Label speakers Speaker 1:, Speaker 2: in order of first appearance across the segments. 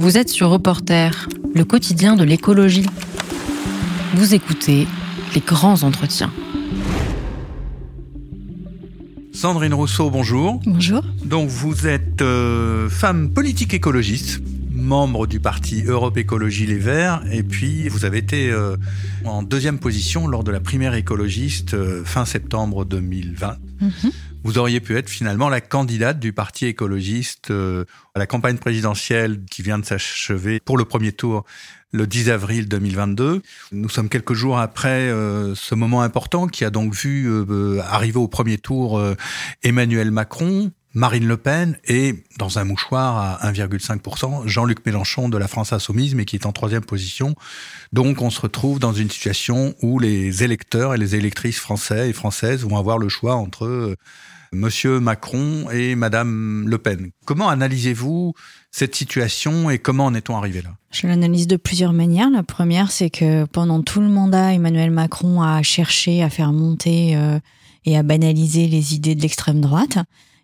Speaker 1: Vous êtes sur Reporter, le quotidien de l'écologie. Vous écoutez les grands entretiens.
Speaker 2: Sandrine Rousseau, bonjour.
Speaker 3: Bonjour.
Speaker 2: Donc vous êtes euh, femme politique écologiste, membre du parti Europe Écologie Les Verts, et puis vous avez été euh, en deuxième position lors de la primaire écologiste euh, fin septembre 2020. Vous auriez pu être finalement la candidate du parti écologiste à la campagne présidentielle qui vient de s'achever pour le premier tour le 10 avril 2022. Nous sommes quelques jours après euh, ce moment important qui a donc vu euh, arriver au premier tour euh, Emmanuel Macron, Marine Le Pen et, dans un mouchoir à 1,5%, Jean-Luc Mélenchon de la France Insoumise, mais qui est en troisième position. Donc on se retrouve dans une situation où les électeurs et les électrices français et françaises vont avoir le choix entre Monsieur Macron et Madame Le Pen. Comment analysez-vous cette situation et comment en est-on arrivé là?
Speaker 3: Je l'analyse de plusieurs manières. La première, c'est que pendant tout le mandat, Emmanuel Macron a cherché à faire monter euh, et à banaliser les idées de l'extrême droite.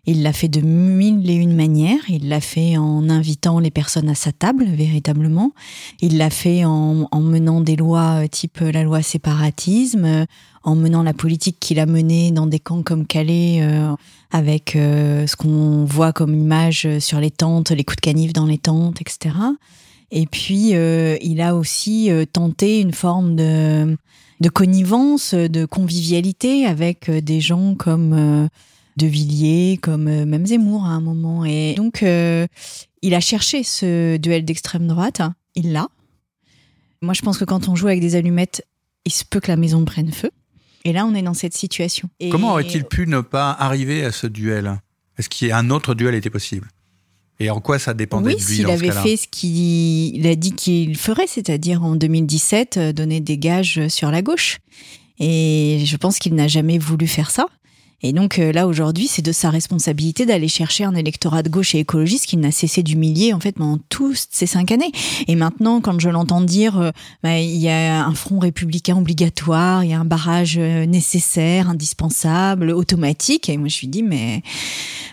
Speaker 3: Il l'a fait de mille et une manières. Il l'a fait en invitant les personnes à sa table, véritablement. Il l'a fait en, en, menant des lois euh, type la loi séparatisme, euh, en menant la politique qu'il a menée dans des camps comme Calais, euh, avec ce qu'on voit comme image sur les tentes, les coups de canif dans les tentes, etc. Et puis, il a aussi tenté une forme de, de connivence, de convivialité avec des gens comme de Villiers, comme euh, même Zemmour à un moment. Et donc, euh, il a cherché ce duel d'extrême droite. Il l'a. Moi, je pense que quand on joue avec des allumettes, il se peut que la maison prenne feu. Et là, on est dans cette situation.
Speaker 2: Comment aurait-il pu ne pas arriver à ce duel? Est-ce qu'un autre duel était possible? Et en quoi ça dépendait de lui
Speaker 3: s'il avait fait ce qu'il a dit qu'il ferait, c'est-à-dire en 2017 euh, donner des gages sur la gauche. Et je pense qu'il n'a jamais voulu faire ça. Et donc euh, là aujourd'hui, c'est de sa responsabilité d'aller chercher un électorat de gauche et écologiste qu'il n'a cessé d'humilier en fait pendant toutes ces cinq années. Et maintenant, quand je l'entends dire, euh, bah, il y a un front républicain obligatoire, il y a un barrage euh, nécessaire, indispensable, automatique, et moi je lui dis mais,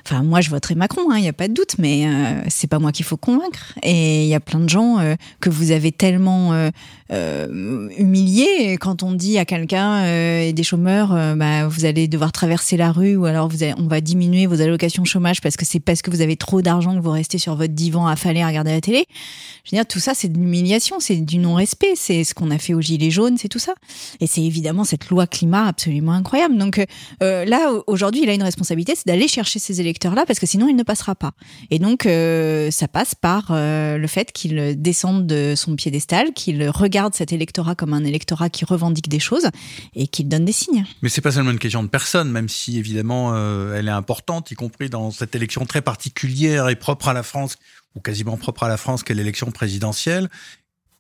Speaker 3: enfin moi je voterai Macron, hein, il n'y a pas de doute, mais euh, c'est pas moi qu'il faut convaincre. Et il y a plein de gens que vous avez tellement humiliés quand on dit à quelqu'un et des chômeurs, bah, vous allez devoir traverser la rue ou alors vous on va diminuer vos allocations chômage parce que c'est parce que vous avez trop d'argent que vous restez sur votre divan à à regarder la télé. Je veux dire, tout ça, c'est de l'humiliation, c'est du non-respect, c'est ce qu'on a fait aux Gilets jaunes, c'est tout ça. Et c'est évidemment cette loi climat absolument incroyable. Donc euh, là, aujourd'hui, il a une responsabilité, c'est d'aller chercher ces électeurs-là parce que sinon, il ne passera pas. Et donc, euh, ça passe par euh, le fait qu'il descende de son piédestal, qu'il regarde cet électorat comme un électorat qui revendique des choses et qu'il donne des signes.
Speaker 2: Mais c'est pas seulement une question de personne, même si évidemment euh, elle est importante, y compris dans cette élection très particulière et propre à la France, ou quasiment propre à la France, qu'est l'élection présidentielle.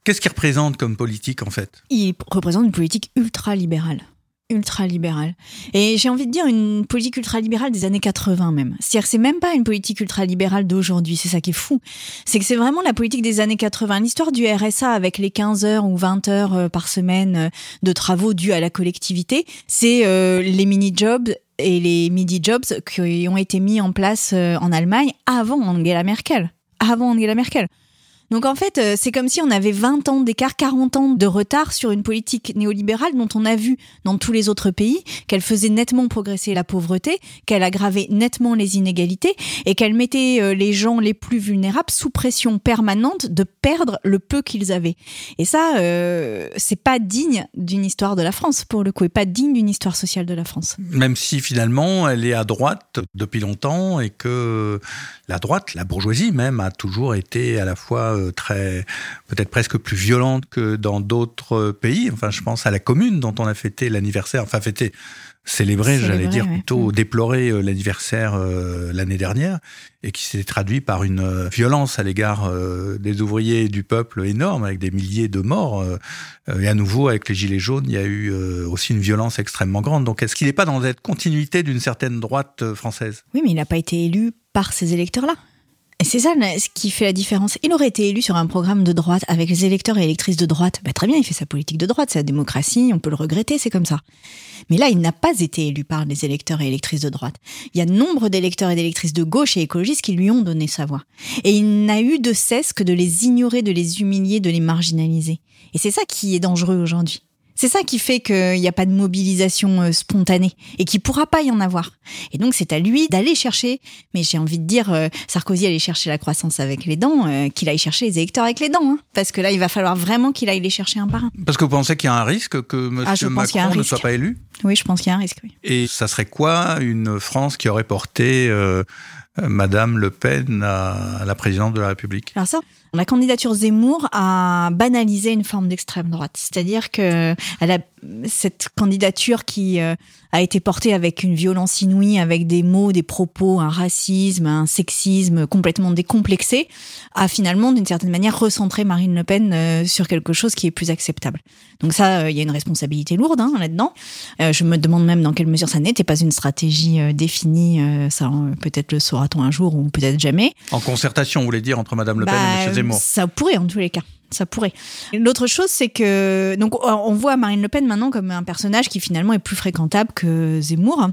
Speaker 2: Qu'est-ce qu'il représente comme politique en fait?
Speaker 3: Il représente une politique ultra-libérale ultra-libérale. Et j'ai envie de dire une politique ultra-libérale des années 80 même. C'est-à-dire c'est même pas une politique ultra-libérale d'aujourd'hui, c'est ça qui est fou. C'est que c'est vraiment la politique des années 80. L'histoire du RSA avec les 15 heures ou 20 heures euh, par semaine euh, de travaux dus à la collectivité, c'est euh, les mini-jobs et les midi-jobs qui ont été mis en place en Allemagne avant Angela Merkel. Avant Angela Merkel. Donc en fait, euh, c'est comme si on avait 20 ans d'écart, 40 ans de retard sur une politique néolibérale dont on a vu dans tous les autres pays qu'elle faisait nettement progresser la pauvreté, qu'elle aggravait nettement les inégalités et qu'elle mettait euh, les gens les plus vulnérables sous pression permanente de perdre le peu qu'ils avaient. Et ça, euh, c'est pas digne d'une histoire de la France pour le coup, et pas digne d'une histoire sociale de la France.
Speaker 2: Même si finalement elle est à droite depuis longtemps et que la droite, la bourgeoisie même, a toujours été à la fois euh, très, peut-être presque plus violente que dans d'autres pays. Enfin, je pense à la commune dont on a fêté l'anniversaire, enfin fêté, célébré, j'allais dire plutôt déplorer euh, l'anniversaire euh, l'année dernière, et qui s'est traduit par une violence à l'égard des ouvriers et du peuple énorme, avec des milliers de morts. et à nouveau, avec les Gilets jaunes, il y a eu aussi une violence extrêmement grande. Donc, est-ce qu'il n'est pas dans cette continuité d'une certaine droite française?
Speaker 3: Oui, mais il n'a pas été élu par ces électeurs-là. Et c'est ça ce qui fait la différence. Il aurait été élu sur un programme de droite avec les électeurs et électrices de droite. Bah, très bien, il fait sa politique de droite, c'est la démocratie, on peut le regretter, c'est comme ça. Mais là, il n'a pas été élu par les électeurs et électrices de droite. Il y a nombre d'électeurs et d'électrices de gauche et écologistes qui lui ont donné sa voix. Et il n'a eu de cesse que de les ignorer, de les humilier, de les marginaliser. Et c'est ça qui est dangereux aujourd'hui. C'est ça qui fait qu'il n'y a pas de mobilisation euh, spontanée et qu'il pourra pas y en avoir. Et donc c'est à lui d'aller chercher, mais j'ai envie de dire, euh, Sarkozy allait chercher la croissance avec les dents, euh, qu'il aille chercher les électeurs avec les dents. Hein. parce que là, il va falloir vraiment qu'il aille les chercher un par un.
Speaker 2: Parce que vous pensez qu'il y a un risque que M.
Speaker 3: Ah,
Speaker 2: Macron ne soit pas élu?
Speaker 3: Oui, je pense qu'il y a un risque, oui.
Speaker 2: Et ça serait quoi une France qui aurait porté Madame Le Pen à la présidence de la République?
Speaker 3: Alors ça, la candidature Zemmour a banalisé une forme d'extrême droite. C'est-à-dire que elle a cette candidature qui euh, a été portée avec une violence inouïe, avec des mots, des propos, un racisme, un sexisme complètement décomplexé, a finalement, d'une certaine manière, recentré Marine Le Pen euh, sur quelque chose qui est plus acceptable. Donc ça, euh, il y a une responsabilité lourde hein, là-dedans. je me demande même dans quelle mesure ça n'était pas une stratégie définie. ça, peut-être le saura-t-on un jour ou peut-être jamais.
Speaker 2: En concertation, vous voulez dire, entre Madame Le Pen et M. Bah, Zemmour
Speaker 3: Ça pourrait, en tous les cas ça pourrait. L'autre chose, c'est que donc on voit Marine Le Pen maintenant comme un personnage qui finalement est plus fréquentable que Zemmour.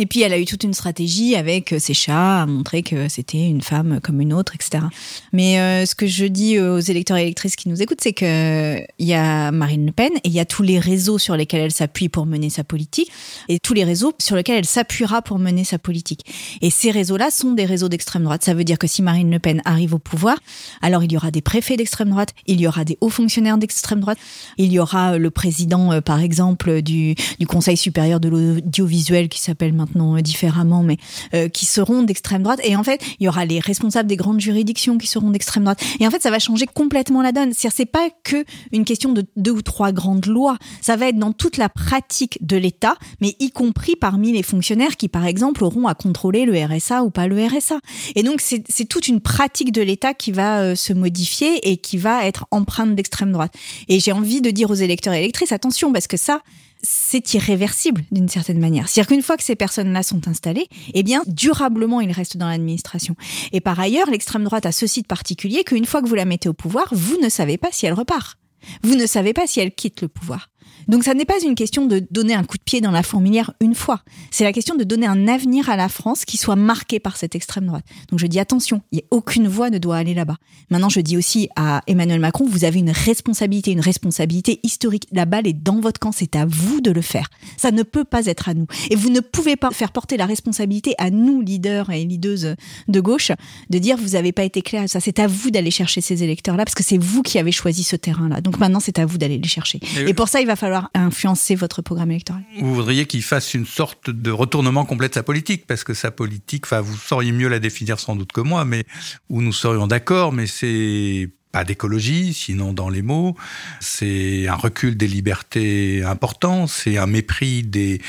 Speaker 3: Et puis elle a eu toute une stratégie avec euh, ses chats à montrer que c'était une femme comme une autre, etc. Mais euh, ce que je dis aux électeurs et électrices qui nous écoutent, c'est que il y a Marine Le Pen et il y a tous les réseaux sur lesquels elle s'appuie pour mener sa politique et tous les réseaux sur lesquels elle s'appuiera pour mener sa politique. Et ces réseaux-là sont des réseaux d'extrême droite. Ça veut dire que si Marine Le Pen arrive au pouvoir, alors il y aura des préfets d'extrême droite, il y aura des hauts fonctionnaires d'extrême droite, il y aura le président, euh, par exemple, du Conseil supérieur de l'audiovisuel qui s'appelle maintenant euh, différemment, mais euh, qui seront d'extrême droite. Et en fait, il y aura les responsables des grandes juridictions qui seront d'extrême droite. Et en fait, ça va changer complètement la donne. C'est-à-dire, c'est pas que une question de deux ou trois grandes lois. Ça va être dans toute la pratique de l'État, mais y compris parmi les fonctionnaires qui, par exemple, auront à contrôler le RSA ou pas le RSA. Et donc, c'est toute une pratique de l'État qui va euh, se modifier et qui va être empreinte d'extrême droite. Et j'ai envie de dire aux électeurs et électrices, attention, parce que ça, c'est irréversible d'une certaine manière. C'est-à-dire qu'une fois que ces personnes-là sont installées, eh bien, durablement, ils restent dans l'administration. Et par ailleurs, l'extrême droite a ceci de particulier qu'une fois que vous la mettez au pouvoir, vous ne savez pas si elle repart. Vous ne savez pas si elle quitte le pouvoir. Donc ça n'est pas une question de donner un coup de pied dans la fourmilière une fois. C'est la question de donner un avenir à la France qui soit marqué par cette extrême droite. Donc je dis attention, il y a aucune voix ne doit aller là-bas. Maintenant je dis aussi à Emmanuel Macron, vous avez une responsabilité, une responsabilité historique. La balle est dans votre camp, c'est à vous de le faire. Ça ne peut pas être à nous. Et vous ne pouvez pas faire porter la responsabilité à nous, leaders et leaders de gauche, de dire vous n'avez pas été clair. Ça, c'est à vous d'aller chercher ces électeurs-là parce que c'est vous qui avez choisi ce terrain-là. Donc maintenant c'est à vous d'aller les chercher. Et pour ça il va falloir influencer votre programme électoral.
Speaker 2: Vous voudriez qu'il fasse une sorte de retournement complet de sa politique, parce que sa politique, enfin, vous sauriez mieux la définir sans doute que moi, mais où nous serions d'accord, mais c'est pas d'écologie, sinon dans les mots. C'est un recul des libertés important, c'est un mépris des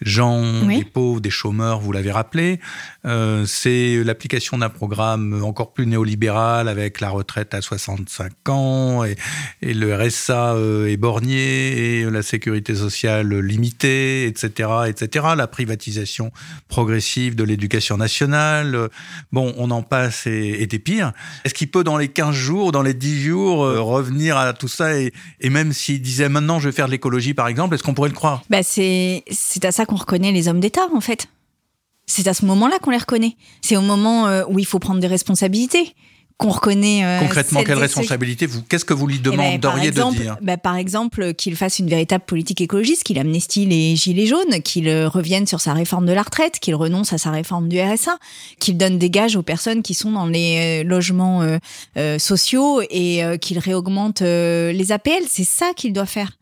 Speaker 2: gens, des pauvres, des chômeurs, vous l'avez rappelé. Euh, c'est l'application d'un programme encore plus néolibéral avec la retraite à 65 ans et, et le RSA euh, éborgné et la sécurité sociale limitée, etc., etc. La privatisation progressive de l'éducation nationale. Bon, on en passe et, et des pires. Est-ce qu'il peut dans les 15 jours, dans les 10 jours, euh, revenir à tout ça et, et même s'il disait maintenant je vais faire de l'écologie par exemple, est-ce qu'on pourrait le croire?
Speaker 3: Bah c'est c'est à ça qu'on reconnaît les hommes d'État, en fait. C'est à ce moment-là qu'on les reconnaît. C'est au moment euh, où il faut prendre des responsabilités qu'on reconnaît.
Speaker 2: Euh, Concrètement, quelle responsabilité vous Qu'est-ce que vous lui eh ben, demanderiez de dire?
Speaker 3: bah, Par exemple, qu'il fasse une véritable politique écologiste, qu'il amnestie les gilets jaunes, qu'il euh, revienne sur sa réforme de la retraite, qu'il renonce à sa réforme du RSA, qu'il donne des gages aux personnes qui sont dans les logements sociaux et qu'il réaugmente les APL. C'est ça qu'il doit faire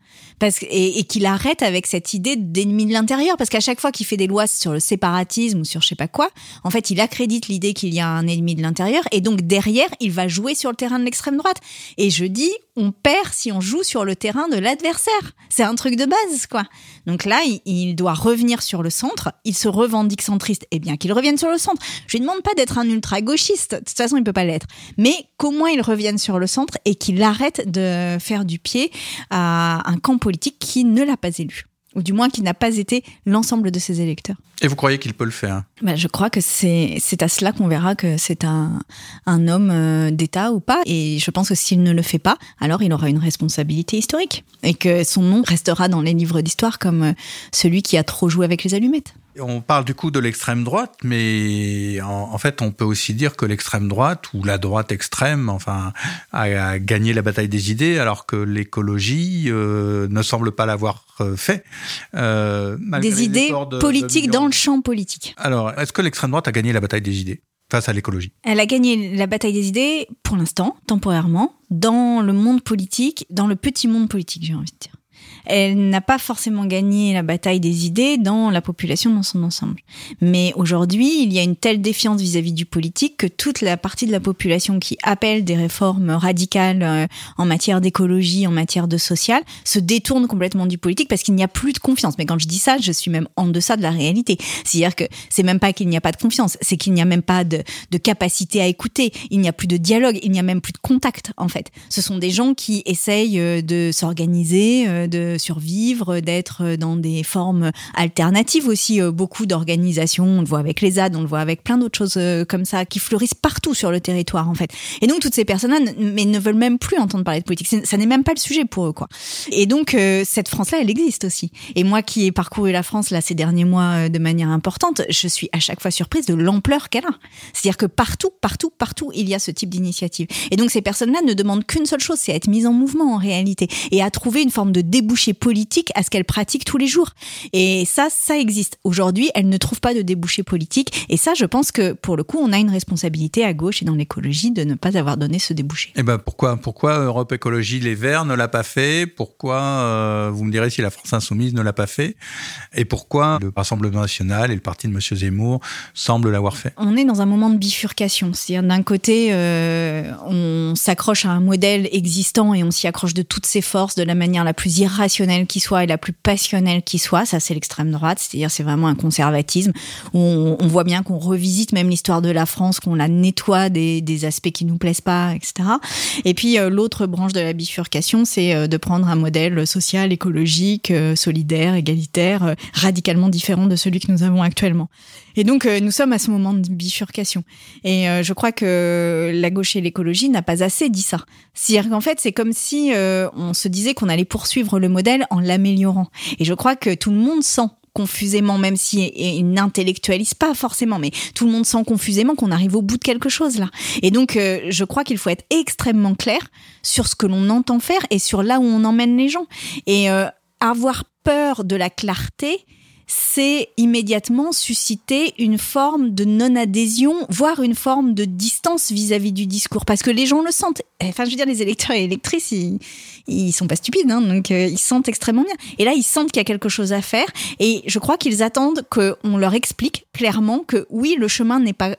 Speaker 3: et, qu'il arrête avec cette idée d'ennemi de l'intérieur parce qu'à chaque fois qu'il fait des lois sur le séparatisme ou sur je sais pas quoi, en fait, il accrédite l'idée qu'il y a un ennemi de l'intérieur et donc derrière, il va jouer sur le terrain de l'extrême droite. Et je dis, on perd si on joue sur le terrain de l'adversaire. C'est un truc de base, quoi. Donc là, il, doit revenir sur le centre. Il se revendique centriste. eh bien, qu'il revienne sur le centre. Je lui demande pas d'être un ultra-gauchiste. De toute façon, il peut pas l'être. Mais qu'au moins il revienne sur le centre et qu'il arrête de faire du pied à un camp politique qui ne l'a pas élu. ou du moins qui n'a pas été l'ensemble de ses électeurs.
Speaker 2: Et vous croyez qu'il peut le faire?
Speaker 3: Bah, Je crois que c'est à cela qu'on verra que c'est un, un homme euh, d'État ou pas. Et je pense que s'il ne le fait pas, alors il aura une responsabilité historique. Et que son nom restera dans les livres d'histoire comme euh, celui qui a trop joué avec les allumettes.
Speaker 2: On parle du coup de l'extrême droite, mais en, fait, on peut aussi dire que l'extrême droite ou la droite extrême, enfin, a, gagné la bataille des idées, alors que l'écologie euh, ne semble pas l'avoir euh, fait.
Speaker 3: Euh, des idées politiques dans le champ politique.
Speaker 2: Alors, est-ce que l'extrême droite a gagné la bataille des idées face à l'écologie?
Speaker 3: Elle a gagné la bataille des idées pour l'instant, temporairement, dans le monde politique, dans le petit monde politique, j'ai envie de dire elle n'a pas forcément gagné la bataille des idées dans la population dans son ensemble. Mais aujourd'hui, il y a une telle défiance vis-à-vis du politique que toute la partie de la population qui appelle des réformes radicales euh, en matière d'écologie, en matière de social, se détourne complètement du politique parce qu'il n'y a plus de confiance. Mais quand je dis ça, je suis même en deçà de la réalité. C'est-à-dire que c'est même pas qu'il n'y a pas de confiance, c'est qu'il n'y a même pas de, capacité à écouter, il n'y a plus de dialogue, il n'y a même plus de contact en fait. Ce sont des gens qui essayent euh, de s'organiser, euh, de survivre, d'être dans des formes alternatives aussi. Euh, beaucoup d'organisations, on le voit avec les ZAD, on le voit avec plein d'autres choses euh, comme ça, qui fleurissent partout sur le territoire en fait. Et donc toutes ces personnes-là mais ne veulent même plus entendre parler de politique. Ça n'est même pas le sujet pour eux quoi. Et donc euh, cette France-là, elle existe aussi. Et moi qui ai parcouru la France là ces derniers mois de manière importante, je suis à chaque fois surprise de l'ampleur qu'elle a. C'est-à-dire que partout, partout, partout, il y a ce type d'initiative. Et donc ces personnes-là ne demandent qu'une seule chose, c'est être mises en mouvement en réalité et à trouver une forme de débouché politique à ce qu'elle pratique tous les jours. Et ça, ça existe. Aujourd'hui, elle ne trouve pas de débouché politique. Et ça, je pense que pour le coup, on a une responsabilité à gauche et dans l'écologie de ne pas avoir donné ce débouché.
Speaker 2: Et eh ben pourquoi Pourquoi Europe Écologie Les Verts ne l'a pas fait? Pourquoi euh, Vous me direz si la France Insoumise ne l'a pas fait? Et pourquoi le Rassemblement National et le parti de M. Zemmour semblent l'avoir fait?
Speaker 3: On est dans un moment de bifurcation. C'est-à-dire d'un côté, euh, on s'accroche à un modèle existant et on s'y accroche de toutes ses forces, de la manière la plus irrationnelle qui soit et la plus passionnelle qui soit. Ça, c'est l'extrême droite, c'est-à-dire c'est vraiment un conservatisme on, voit bien qu'on revisite même l'histoire de la France, qu'on la nettoie des, des, aspects qui nous plaisent pas, etc. Et puis euh, l'autre branche de la bifurcation, c'est euh, de prendre un modèle social, écologique, euh, solidaire, égalitaire, radicalement différent de celui que nous avons actuellement. Et donc, nous sommes à ce moment de bifurcation. Et je crois que la gauche et l'écologie n'a pas assez dit ça. C'est-à-dire qu'en fait, c'est comme si on se disait qu'on allait poursuivre le modèle en l'améliorant. Et je crois que tout le monde sent confusément, même si il n'intellectualise pas forcément, mais tout le monde sent confusément qu'on arrive au bout de quelque chose là. Et donc, euh, je crois qu'il faut être extrêmement clair sur ce que l'on entend faire et sur là où on emmène les gens. Et euh, avoir peur de la clarté, c'est immédiatement susciter une forme de non-adhésion, voire une forme de distance vis-à-vis du discours, parce que les gens le sentent. Enfin, je veux dire, les électeurs et électrices, ils, ils sont pas stupides, hein, donc euh, ils sentent extrêmement bien. Et là, ils sentent qu'il y a quelque chose à faire, et je crois qu'ils attendent qu'on leur explique clairement que oui, le chemin n'est pas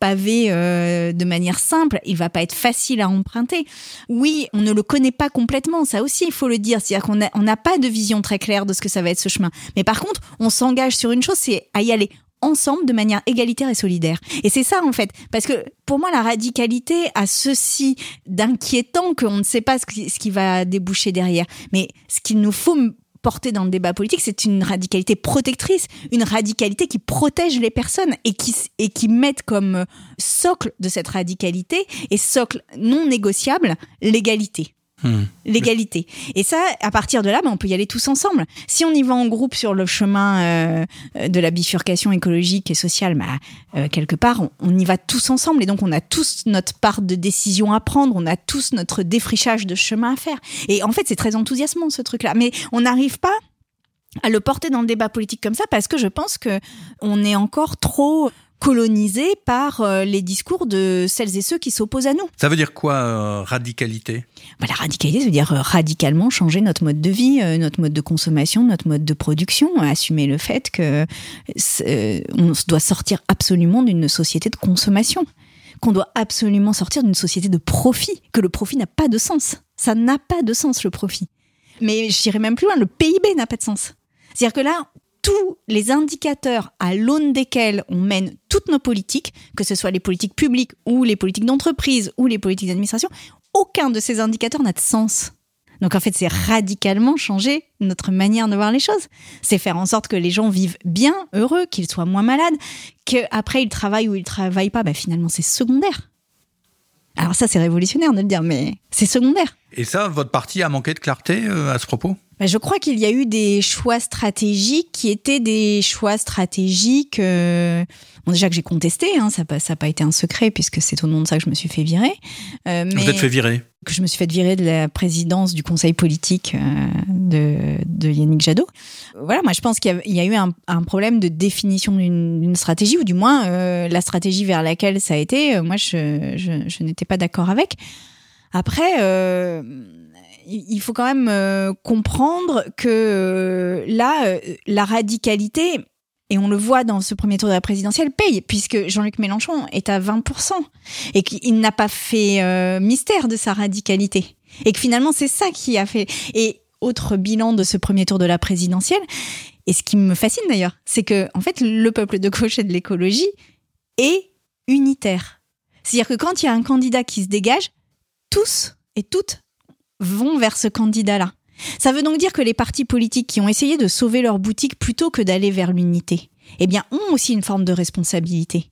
Speaker 3: pavé euh, de manière simple, il va pas être facile à emprunter. Oui, on ne le connaît pas complètement, ça aussi il faut le dire, c'est-à-dire qu'on n'a pas de vision très claire de ce que ça va être ce chemin. Mais par contre, on s'engage sur une chose, c'est à y aller ensemble de manière égalitaire et solidaire. Et c'est ça en fait, parce que pour moi la radicalité a ceci d'inquiétant qu'on ne sait pas ce qui va déboucher derrière. Mais ce qu'il nous faut porter dans le débat politique, c'est une radicalité protectrice, une radicalité qui protège les personnes et qui, et qui met comme socle de cette radicalité et socle non négociable l'égalité. Hmm. L'égalité. Et ça, à partir de là, ben, on peut y aller tous ensemble. Si on y va en groupe sur le chemin euh, de la bifurcation écologique et sociale, ben, euh, quelque part, on, on, y va tous ensemble. Et donc, on a tous notre part de décision à prendre, on a tous notre défrichage de chemin à faire. Et en fait, c'est très enthousiasmant, ce truc-là. Mais on n'arrive pas à le porter dans le débat politique comme ça parce que je pense que on est encore trop colonisé par euh, les discours de celles et ceux qui s'opposent à nous.
Speaker 2: Ça veut dire quoi, euh, radicalité?
Speaker 3: Bah, La radicalité, ça veut dire euh, radicalement changer notre mode de vie, notre mode de consommation, notre mode de production, assumer le fait que on doit sortir absolument d'une société de consommation, qu'on doit absolument sortir d'une société de profit, que le profit n'a pas de sens. Ça n'a pas de sens, le profit. Mais je dirais même plus loin, le PIB n'a pas de sens. C'est-à-dire que là, tous les indicateurs à l'aune desquels on mène toutes nos politiques, que ce soit les politiques publiques ou les politiques d'entreprise ou les politiques d'administration, aucun de ces indicateurs n'a de sens. Donc en fait, c'est radicalement changer notre manière de voir les choses. C'est faire en sorte que les gens vivent bien, heureux, qu'ils soient moins malades, qu'après ils travaillent ou ils travaillent pas, bah, finalement c'est secondaire. Alors ça, c'est révolutionnaire de le dire, mais c'est secondaire.
Speaker 2: Et ça, votre parti a manqué de clarté euh, à ce propos?
Speaker 3: Je crois qu'il y a eu des choix stratégiques qui étaient des choix stratégiques. Euh, bon, déjà que j'ai contesté, hein, ça n'a pas, été un secret puisque c'est au nom de ça que je me suis fait virer.
Speaker 2: Euh, mais Vous êtes fait virer
Speaker 3: Que je me suis fait virer de la présidence du conseil politique euh, de, de, Yannick Jadot. Voilà, moi je pense qu'il y, a eu un, un, problème de définition d'une stratégie, ou du moins euh, la stratégie vers laquelle ça a été, euh, moi je, je, je n'étais pas d'accord avec. Après, euh, il faut quand même euh, comprendre que euh, là, euh, la radicalité, et on le voit dans ce premier tour de la présidentielle, paye, puisque Jean-Luc Mélenchon est à 20%, et qu'il n'a pas fait mystère de sa radicalité. Et que finalement, c'est ça qui a fait. Et autre bilan de ce premier tour de la présidentielle, et ce qui me fascine d'ailleurs, c'est que, en fait, le peuple de gauche et de l'écologie est unitaire. C'est-à-dire que quand il y a un candidat qui se dégage, tous et toutes vont vers ce candidat-là. Ça veut donc dire que les partis politiques qui ont essayé de sauver leur boutique plutôt que d'aller vers l'unité, eh bien, ont aussi une forme de responsabilité.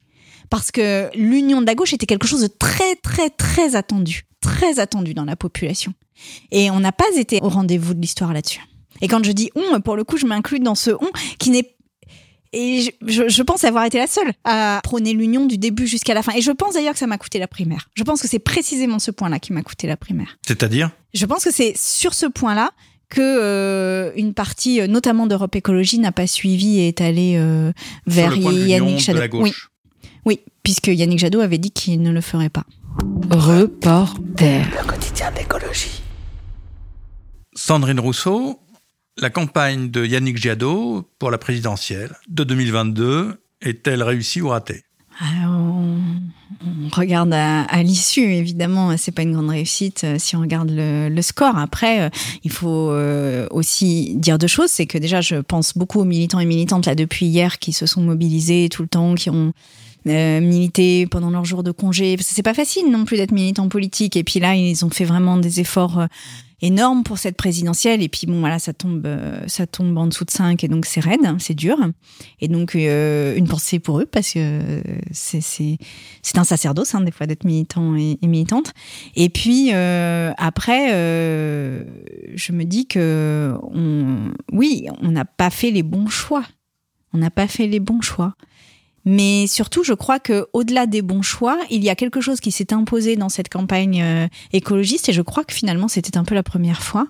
Speaker 3: Parce que l'union de la gauche était quelque chose de très, très, très attendu. Très attendu dans la population. Et on n'a pas été au rendez-vous de l'histoire là-dessus. Et quand je dis on, pour le coup, je m'inclus dans ce on qui n'est et je, pense avoir été la seule à prôner l'union du début jusqu'à la fin. Et je pense d'ailleurs que ça m'a coûté la primaire. Je pense que c'est précisément ce point-là qui m'a coûté la primaire.
Speaker 2: C'est-à-dire?
Speaker 3: Je pense que c'est sur ce point-là que euh, une partie, euh, notamment d'Europe Écologie, n'a pas suivi et est allée euh, vers Yannick Jadot. Oui. oui, puisque Yannick Jadot avait dit qu'il ne le ferait pas.
Speaker 1: Reporter.
Speaker 2: Le quotidien d'écologie. Sandrine Rousseau, la campagne de Yannick Jadot pour la présidentielle de 2022 est-elle réussie ou ratée?
Speaker 3: On, regarde à, l'issue, évidemment, c'est pas une grande réussite euh, si on regarde le, score. Après, euh, il faut euh, aussi dire deux choses. C'est que déjà, je pense beaucoup aux militants et militantes là depuis hier qui se sont mobilisés tout le temps, qui ont milité pendant leur jour de congé. C'est pas facile non plus d'être militant politique. Et puis là, ils ont fait vraiment des efforts énorme pour cette présidentielle. Et puis bon, voilà, ça tombe, euh, ça tombe en dessous de 5 et donc c'est raide, hein, c'est dur. Et donc euh, une pensée pour eux parce que c'est un sacerdoce hein, des fois d'être militant et, militante. Et puis euh, après, je me dis que oui, on n'a pas fait les bons choix. On n'a pas fait les bons choix. Mais surtout, je crois que au-delà des bons choix, il y a quelque chose qui s'est imposé dans cette campagne euh, écologiste, et je crois que finalement c'était un peu la première fois,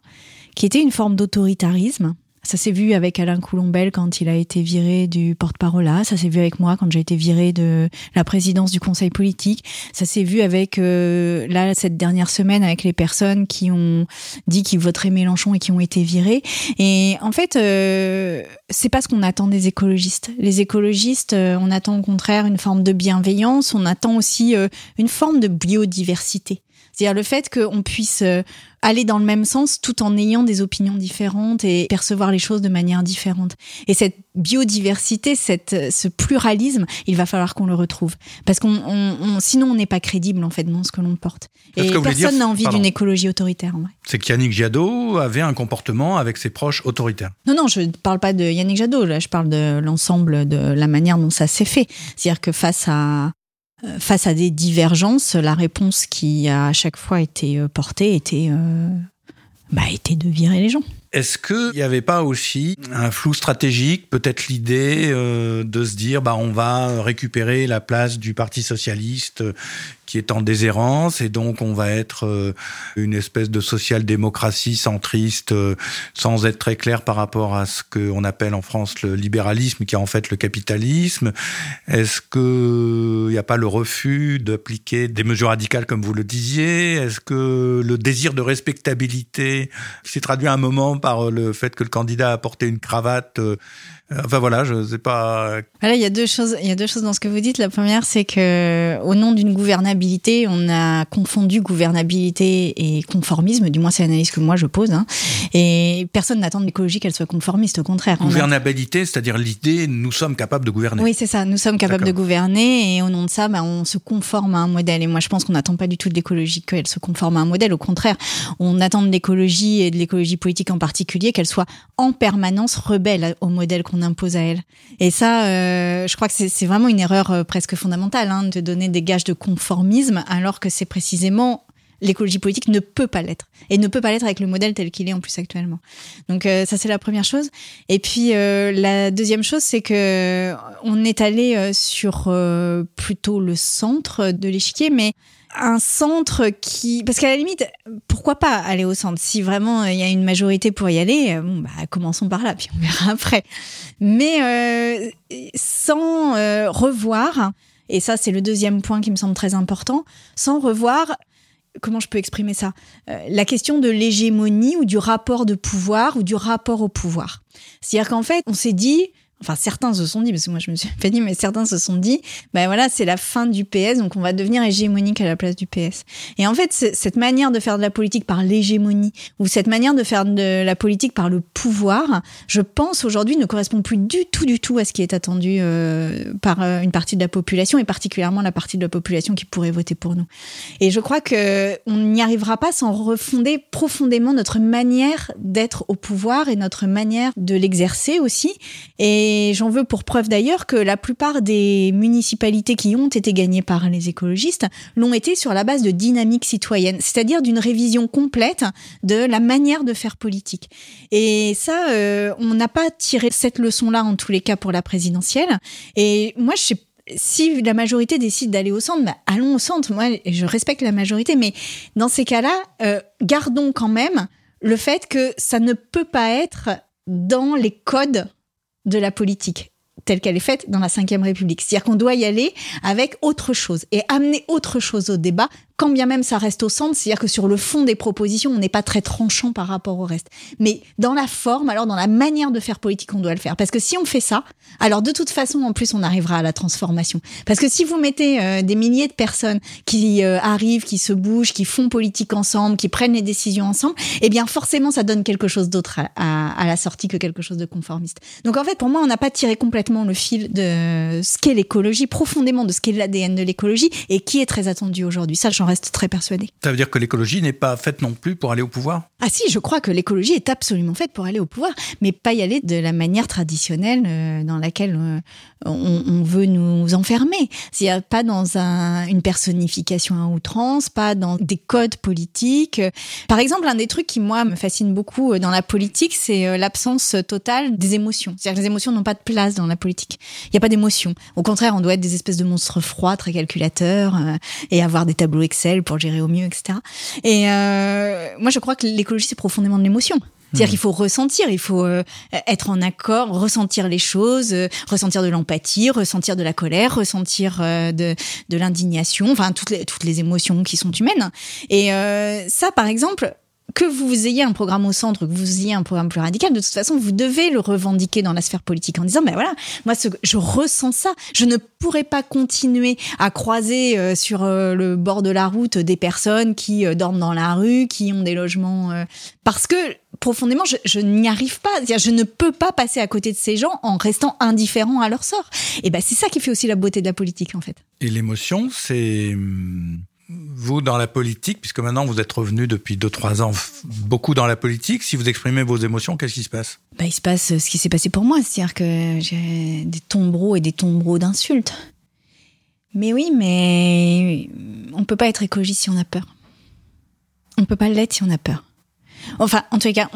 Speaker 3: qui était une forme d'autoritarisme ça s'est vu avec Alain Coulombel quand il a été viré du porte-parole. Ça s'est vu avec moi quand j'ai été viré de la présidence du conseil politique. Ça s'est vu avec euh, là cette dernière semaine avec les personnes qui ont dit qu'ils voteraient Mélenchon et qui ont été virées. Et en fait, euh, c'est pas ce qu'on attend des écologistes. Les écologistes, euh, on attend au contraire une forme de bienveillance. On attend aussi euh, une forme de biodiversité. C'est-à-dire le fait qu'on puisse euh, aller dans le même sens tout en ayant des opinions différentes et percevoir les choses de manière différente. Et cette biodiversité, cette, euh, ce pluralisme, il va falloir qu'on le retrouve. Parce qu'on, on, sinon, on n'est pas crédible, en fait, dans ce que l'on porte. Et personne n'a envie d'une écologie autoritaire, en vrai.
Speaker 2: C'est qu'Yannick Jadot avait un comportement avec ses proches autoritaires.
Speaker 3: Non, non, je ne parle pas de Yannick Jadot, là, je parle de l'ensemble de la manière dont ça s'est fait. C'est-à-dire que face à, face à des divergences, la réponse qui a à chaque fois été euh, portée était, euh, bah, était de virer les gens.
Speaker 2: Est-ce qu'il n'y avait pas aussi un flou stratégique, peut-être l'idée de se dire bah on va récupérer la place du Parti socialiste qui est en déshérence et donc on va être euh, une espèce de social-démocratie centriste euh, sans être très clair par rapport à ce qu'on appelle en France le libéralisme qui est en fait le capitalisme. Est-ce qu'il n'y a pas le refus d'appliquer des mesures radicales comme vous le disiez? Est-ce que le désir de respectabilité s'est traduit à un moment par le fait que le candidat a porté une cravate euh, Enfin voilà, je sais pas.
Speaker 3: Voilà, il y a deux choses. Il y a deux choses dans ce que vous dites. La première, c'est que au nom d'une gouvernabilité, on a confondu gouvernabilité et conformisme. Du moins, c'est l'analyse que moi je pose. Hein. Et personne n'attend de l'écologie qu'elle soit conformiste. Au contraire.
Speaker 2: Gouvernabilité, c'est-à-dire l'idée, nous sommes capables de gouverner.
Speaker 3: Oui, c'est ça. Nous sommes capables de gouverner, et au nom de ça, bah, on se conforme à un modèle. Et moi, je pense qu'on n'attend pas du tout de l'écologie qu'elle se conforme à un modèle. Au contraire, on attend de l'écologie et de l'écologie politique en particulier qu'elle soit en permanence rebelle au modèle qu'on impose à elle. Et ça, euh, je crois que c'est vraiment une erreur euh, presque fondamentale hein, de donner des gages de conformisme alors que c'est précisément l'écologie politique ne peut pas l'être et ne peut pas l'être avec le modèle tel qu'il est en plus actuellement. Donc euh, ça c'est la première chose. Et puis la deuxième chose c'est que on est allé sur plutôt le centre de l'échiquier, mais un centre qui parce qu'à la limite pourquoi pas aller au centre? Si vraiment euh, il y a une majorité pour y aller euh, bon bah commençons par là puis on verra après mais euh, sans revoir et ça c'est le deuxième point qui me semble très important sans revoir comment je peux exprimer ça La question de l'hégémonie ou du rapport de pouvoir ou du rapport au pouvoir. C'est-à-dire qu'en fait, on s'est dit, Enfin, certains se sont dit, parce que moi je me suis pas dit, mais certains se sont dit, ben voilà, c'est la fin du PS, donc on va devenir hégémonique à la place du PS. Et en fait, cette manière de faire de la politique par l'hégémonie, ou cette manière de faire de la politique par le pouvoir, je pense aujourd'hui ne correspond plus du tout, du tout à ce qui est attendu euh, par euh, une partie de la population, et particulièrement la partie de la population qui pourrait voter pour nous. Et je crois que on n'y arrivera pas sans refonder profondément notre manière d'être au pouvoir et notre manière de l'exercer aussi. Et et j'en veux pour preuve d'ailleurs que la plupart des municipalités qui ont été gagnées par les écologistes l'ont été sur la base de dynamique citoyenne, c'est-à-dire d'une révision complète de la manière de faire politique. Et ça, euh, on n'a pas tiré cette leçon-là en tous les cas pour la présidentielle. Et moi, je sais si la majorité décide d'aller au centre, bah, allons au centre. Moi, je respecte la majorité, mais dans ces cas-là, euh, gardons quand même le fait que ça ne peut pas être dans les codes de la politique telle qu'elle est faite dans la Ve République. C'est-à-dire qu'on doit y aller avec autre chose et amener autre chose au débat quand bien même ça reste au centre, c'est-à-dire que sur le fond des propositions, on n'est pas très tranchant par rapport au reste. Mais dans la forme, alors dans la manière de faire politique, on doit le faire. Parce que si on fait ça, alors de toute façon, en plus, on arrivera à la transformation. Parce que si vous mettez euh, des milliers de personnes qui euh, arrivent, qui se bougent, qui font politique ensemble, qui prennent les décisions ensemble, eh bien forcément, ça donne quelque chose d'autre à, la sortie que quelque chose de conformiste. Donc en fait, pour moi, on n'a pas tiré complètement le fil de ce qu'est l'écologie, profondément de ce qu'est l'ADN de l'écologie et qui est très attendu aujourd'hui. Ça, reste très persuadé.
Speaker 2: Ça veut dire que l'écologie n'est pas faite non plus pour aller au pouvoir?
Speaker 3: Ah si, je crois que l'écologie est absolument faite pour aller au pouvoir, mais pas y aller de la manière traditionnelle euh, dans laquelle euh, on, veut nous enfermer. C'est-à-dire pas dans un, une personnification à outrance, pas dans des codes politiques. Par exemple, un des trucs qui, moi, me fascine beaucoup euh, dans la politique, c'est l'absence totale des émotions. C'est-à-dire que les émotions n'ont pas de place dans la politique. Il n'y a pas d'émotions. Au contraire, on doit être des espèces de monstres froids, très calculateurs, et avoir des tableaux Excel pour gérer au mieux, etc. Et euh, moi, je crois que l'écologie, c'est profondément de l'émotion. C'est-à-dire hmm. qu'il faut ressentir, il faut euh, être en accord, ressentir les choses, euh, ressentir de l'empathie, ressentir de la colère, ressentir de, de l'indignation, enfin toutes les, toutes les émotions qui sont humaines. Et ça, par exemple, que vous ayez un programme au centre, que vous ayez un programme plus radical, de toute façon, vous devez le revendiquer dans la sphère politique en disant, ben voilà, moi, ce, je ressens ça. Je ne pourrais pas continuer à croiser euh, sur euh, le bord de la route des personnes qui euh, dorment dans la rue, qui ont des logements, parce que profondément, je, je n'y arrive pas. Je ne peux pas passer à côté de ces gens en restant indifférent à leur sort. Et ben, c'est ça qui fait aussi la beauté de la politique, en fait.
Speaker 2: Et l'émotion, c'est hum, vous, dans la politique, puisque maintenant vous êtes revenu depuis 2-3 ans beaucoup dans la politique, si vous exprimez vos émotions, qu'est-ce qui se passe?
Speaker 3: Bah, Il se passe ce qui s'est passé pour moi, c'est-à-dire que j'ai des tombereaux et des tombereaux d'insultes. Mais oui, mais on ne peut pas être écologiste si on a peur. On ne peut pas l'être si on a peur. Enfin, en tous les cas,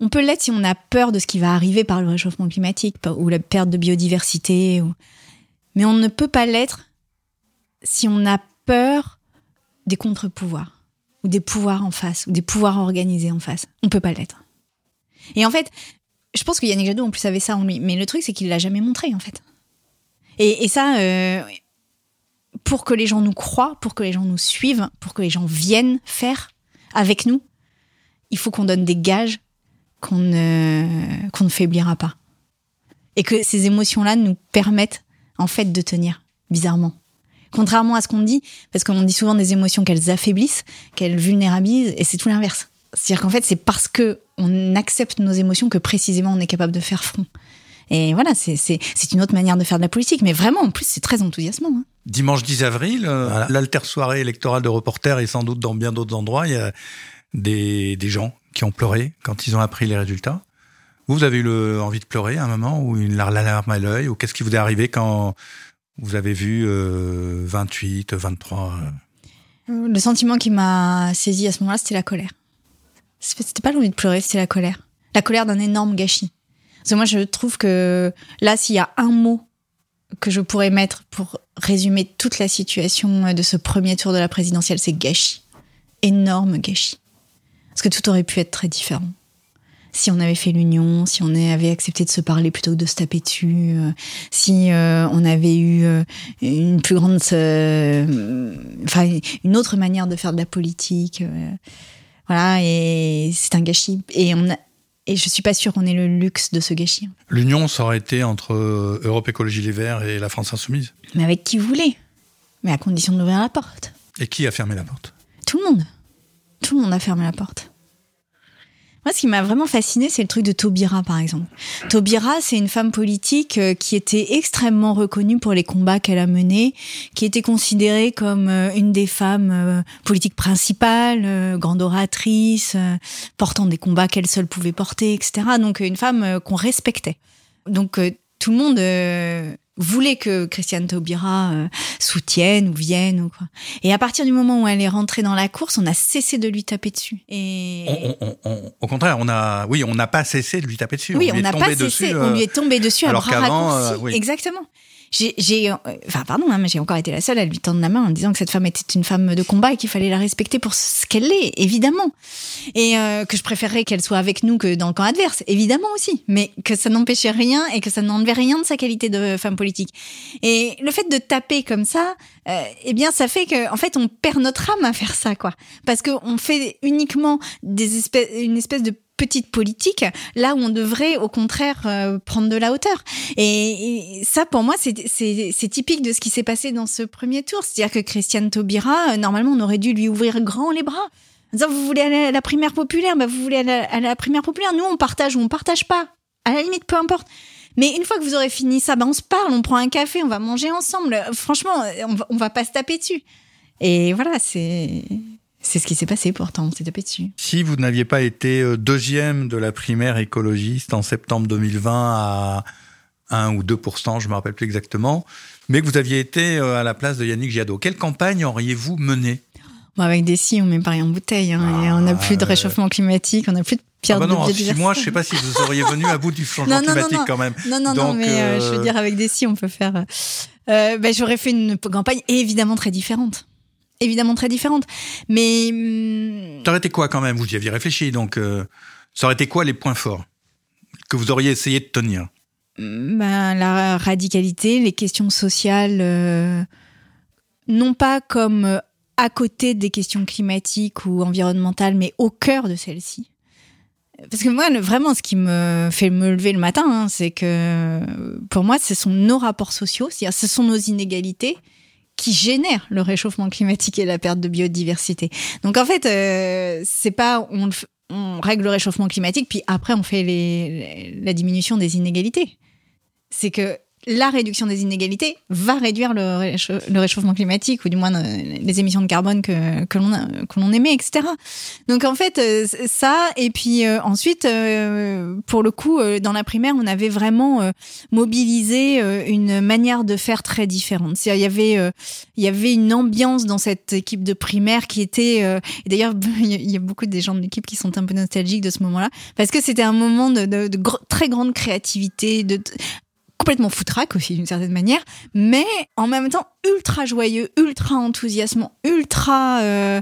Speaker 3: on peut l'être si on a peur de ce qui va arriver par le réchauffement climatique ou la perte de biodiversité. Mais on ne peut pas l'être si on a peur des contre-pouvoirs, ou des pouvoirs en face, ou des pouvoirs organisés en face. On peut pas l'être. Et en fait, je pense que Yannick Jadot en plus avait ça en lui, mais le truc c'est qu'il l'a jamais montré en fait. Et, ça, euh, pour que les gens nous croient, pour que les gens nous suivent, pour que les gens viennent faire avec nous, il faut qu'on donne des gages qu'on ne, qu'on ne faiblira pas. Et que ces émotions-là nous permettent, en fait, de tenir, bizarrement. Contrairement à ce qu'on dit, parce qu'on dit souvent des émotions qu'elles affaiblissent, qu'elles vulnérabilisent, et c'est tout l'inverse. C'est-à-dire qu'en fait, c'est parce que on accepte nos émotions que précisément on est capable de faire front. Et voilà, c'est une autre manière de faire de la politique. Mais vraiment, en plus, c'est très enthousiasmant. Hein.
Speaker 2: Dimanche 10 avril, euh, l'alter soirée électorale de reporters et sans doute dans bien d'autres endroits, il y a des, des gens qui ont pleuré quand ils ont appris les résultats. Vous avez eu le, envie de pleurer à un moment ou une larme à l'œil ou qu'est-ce qui vous est arrivé quand vous avez vu 28, euh, 23
Speaker 3: euh? Le sentiment qui m'a saisi à ce moment-là, c'était la colère. C'était pas l'envie de pleurer, c'était la colère. La colère d'un énorme gâchis. Parce que moi, je trouve que là, s'il y a un mot que je pourrais mettre pour résumer toute la situation de ce premier tour de la présidentielle, c'est gâchis. Énorme gâchis. Parce que tout aurait pu être très différent. Si on avait fait l'union, si on avait accepté de se parler plutôt que de se taper dessus, euh, si euh, on avait eu euh, une plus grande, enfin une autre manière de faire de la politique, voilà, et c'est un gâchis. Et on a, et je suis pas sûre qu'on ait le luxe de ce gâchis.
Speaker 2: L'union, ça aurait été entre Europe Écologie Les Verts et la France Insoumise.
Speaker 3: Mais avec qui vous voulez. Mais à condition d'ouvrir la porte.
Speaker 2: Et qui a fermé la porte?
Speaker 3: Tout le monde. Tout le monde a fermé la porte. Moi, ce qui m'a vraiment fasciné, c'est le truc de Taubira, par exemple. Taubira, c'est une femme politique euh, qui était extrêmement reconnue pour les combats qu'elle a menés, qui était considérée comme euh, une des femmes euh, politiques principales, grande oratrice, portant des combats qu'elle seule pouvait porter, etc. Donc, une femme qu'on respectait. Donc, tout le monde voulait que Christiane Taubira euh, soutienne ou vienne ou quoi. Et à partir du moment où elle est rentrée dans la course, on a cessé de lui taper dessus. Et
Speaker 2: au contraire, on a, oui, on n'a pas cessé de lui taper dessus.
Speaker 3: Oui, on n'a pas cessé. on lui est tombé dessus à bras raccourcis. Euh, Exactement j'ai, euh, enfin pardon, hein, mais j'ai encore été la seule à lui tendre la main en disant que cette femme était une femme de combat et qu'il fallait la respecter pour ce qu'elle est, évidemment, et euh, que je préférerais qu'elle soit avec nous que dans le camp adverse, évidemment aussi, mais que ça n'empêchait rien et que ça n'enlevait rien de sa qualité de femme politique. Et le fait de taper comme ça, euh, eh bien, ça fait que, en fait, on perd notre âme à faire ça, quoi, parce qu'on fait uniquement des espèces, une espèce de petite politique, là où on devrait au contraire euh, prendre de la hauteur. Et, ça, pour moi, c'est typique de ce qui s'est passé dans ce premier tour. C'est-à-dire que Christiane Taubira, euh, normalement, on aurait dû lui ouvrir grand les bras. En disant, vous voulez aller à la primaire populaire, bah, vous voulez aller à la, primaire populaire? Nous, on partage ou on partage pas. À la limite, peu importe. Mais une fois que vous aurez fini ça, bah, on se parle, on prend un café, on va manger ensemble. Franchement, on va, va pas se taper dessus. Et voilà, c'est c'est ce qui s'est passé pourtant, on s'est tapé dessus.
Speaker 2: Si vous n'aviez pas été euh, deuxième de la primaire écologiste en septembre 2020 à 1 ou 2% je me rappelle plus exactement, mais que vous aviez été euh, à la place de Yannick Jadot, quelle campagne auriez-vous menée?
Speaker 3: Avec des si, on met pareil en bouteille. Hein, on n'a plus de ah, réchauffement climatique, on n'a plus de pierre ah bah
Speaker 2: non, six mois, je sais pas si vous auriez venu à bout du changement climatique quand même.
Speaker 3: Non, non, non, mais euh, je veux dire, avec des si, on peut faire. Ben, j'aurais fait une campagne évidemment très différente évidemment très différentes. Mais.
Speaker 2: Ça aurait été quoi quand même? Vous y aviez réfléchi, donc euh, ça aurait été quoi les points forts que vous auriez essayé de tenir?
Speaker 3: Ben, La radicalité, les questions sociales, euh, non pas comme euh, à côté des questions climatiques ou environnementales, mais au cœur de celles-ci. Parce que moi, vraiment, ce qui me fait me lever le matin, hein, c'est que pour moi, ce sont nos rapports sociaux, c'est-à-dire ce sont nos inégalités qui génère le réchauffement climatique et la perte de biodiversité. Donc en fait, euh, c'est pas on, on, règle le réchauffement climatique puis après on fait les, la diminution des inégalités. C'est que la réduction des inégalités va réduire le, réchauffement climatique ou du moins euh, les émissions de carbone que, que l'on émet, etc. Donc en fait euh, ça et puis euh, ensuite pour le coup dans la primaire on avait vraiment mobilisé une manière de faire très différente. Il y avait il y avait une ambiance dans cette équipe de primaire qui était d'ailleurs il y a beaucoup des gens de l'équipe qui sont un peu nostalgiques de ce moment-là parce que c'était un moment de, de, de très grande créativité de complètement foutraque aussi d'une certaine manière, mais en même temps ultra joyeux, ultra enthousiasmant, ultra euh,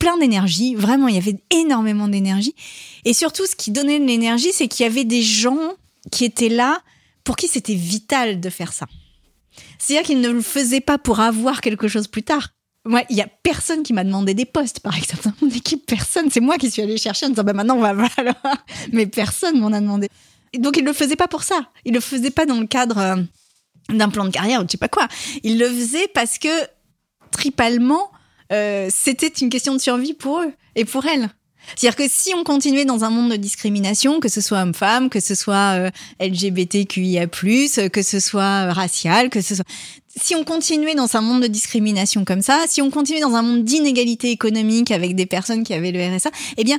Speaker 3: plein d'énergie. Vraiment, il y avait énormément d'énergie. Et surtout, ce qui donnait de l'énergie, c'est qu'il y avait des gens qui étaient là pour qui c'était vital de faire ça. C'est-à-dire qu'ils ne le faisaient pas pour avoir quelque chose plus tard. Moi, il y a personne qui m'a demandé des postes, par exemple, dans mon équipe, personne. C'est moi qui suis allée chercher en disant, bah maintenant on va, voir. Mais personne m'en a demandé. Donc il le faisait pas pour ça. Il le faisait pas dans le cadre euh, d'un plan de carrière ou je sais pas quoi. Il le faisait parce que tripalement, euh, c'était une question de survie pour eux et pour elles. C'est-à-dire que si on continuait dans un monde de discrimination, que ce soit homme-femme, que ce soit euh, LGBTQIA+, que ce soit euh, racial, que ce soit... Si on continuait dans un monde de discrimination comme ça, si on continuait dans un monde d'inégalité économique avec des personnes qui avaient le RSA, eh bien,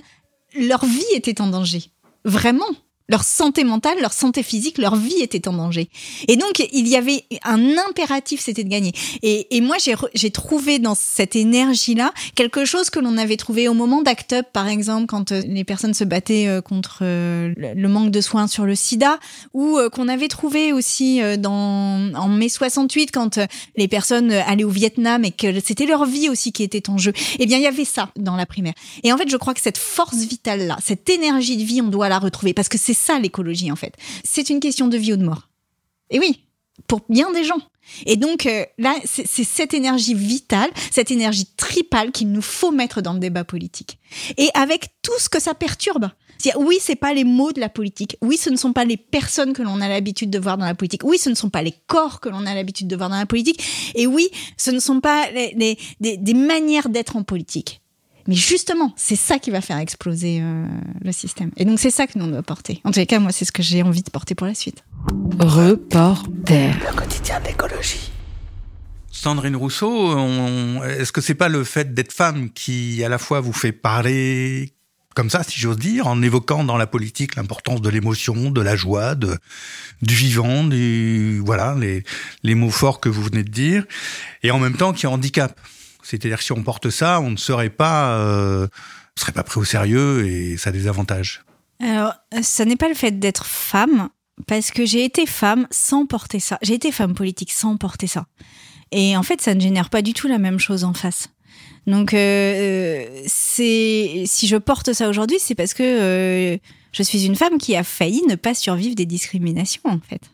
Speaker 3: leur vie était en danger. Vraiment leur santé mentale, leur santé physique, leur vie était en danger. Et donc, il y avait un impératif, c'était de gagner. Et, et moi, j'ai trouvé dans cette énergie-là quelque chose que l'on avait trouvé au moment d'Act Up, par exemple, quand euh, les personnes se battaient euh, contre euh, le manque de soins sur le sida, ou qu'on avait trouvé aussi dans, en mai 68, quand les personnes allaient au Vietnam et que c'était leur vie aussi qui était en jeu. Eh bien, il y avait ça dans la primaire. Et en fait, je crois que cette force vitale-là, cette énergie de vie, on doit la retrouver parce que c'est ça l'écologie en fait. C'est une question de vie ou de mort. Et oui, pour bien des gens. Et donc euh, là, c'est cette énergie vitale, cette énergie tripale qu'il nous faut mettre dans le débat politique. Et avec tout ce que ça perturbe. Oui, c'est pas les mots de la politique. Oui, ce ne sont pas les personnes que l'on a l'habitude de voir dans la politique. Oui, ce ne sont pas les corps que l'on a l'habitude de voir dans la politique. Et oui, ce ne sont pas les, des manières d'être en politique. Mais justement, c'est ça qui va faire exploser euh, le système. Et donc, c'est ça que nous, on doit porter. En tous les cas, moi, c'est ce que j'ai envie de porter pour la suite.
Speaker 1: Reporter.
Speaker 2: Le quotidien d'écologie. Sandrine Rousseau, est-ce que c'est pas le fait d'être femme qui, à la fois, vous fait parler comme ça, si j'ose dire, en évoquant dans la politique l'importance de l'émotion, de la joie, de, du vivant, du, voilà, les, les mots forts que vous venez de dire, et en même temps qui handicap c'est-à-dire que si on porte ça, on ne serait pas, euh, serait pas pris au sérieux et ça a des avantages.
Speaker 3: Alors, ça n'est pas le fait d'être femme, parce que j'ai été femme sans porter ça. J'ai été femme politique sans porter ça. Et en fait, ça ne génère pas du tout la même chose en face. Donc, euh, c'est si je porte ça aujourd'hui, c'est parce que euh, je suis une femme qui a failli ne pas survivre des discriminations, en fait.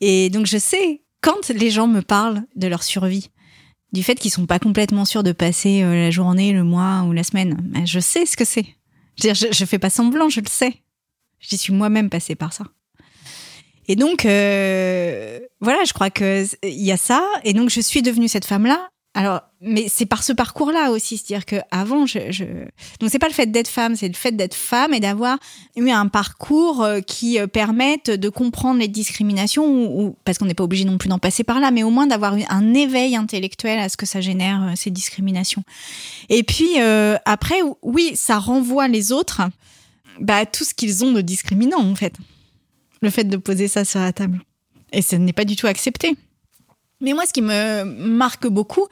Speaker 3: Et donc, je sais quand les gens me parlent de leur survie, du fait qu'ils sont pas complètement sûrs de passer euh, la journée, le mois ou la semaine. Mais je sais ce que c'est. Je, je, fais pas semblant, je le sais. J'y suis moi-même passée par ça. Et donc, euh, voilà, je crois que il y a ça. Et donc, je suis devenue cette femme-là alors, mais c'est par ce parcours-là aussi, c'est-à-dire que avant, je, je... donc c'est pas le fait d'être femme, c'est le fait d'être femme et d'avoir eu un parcours euh, qui euh, permette de comprendre les discriminations, ou, parce qu'on n'est pas obligé non plus d'en passer par là, mais au moins d'avoir un éveil intellectuel à ce que ça génère euh, ces discriminations. Et puis après, oui, ça renvoie les autres bah, à tout ce qu'ils ont de discriminant en fait. Le fait de poser ça sur la table. Et ce n'est pas du tout accepté. Mais moi, ce qui me marque beaucoup,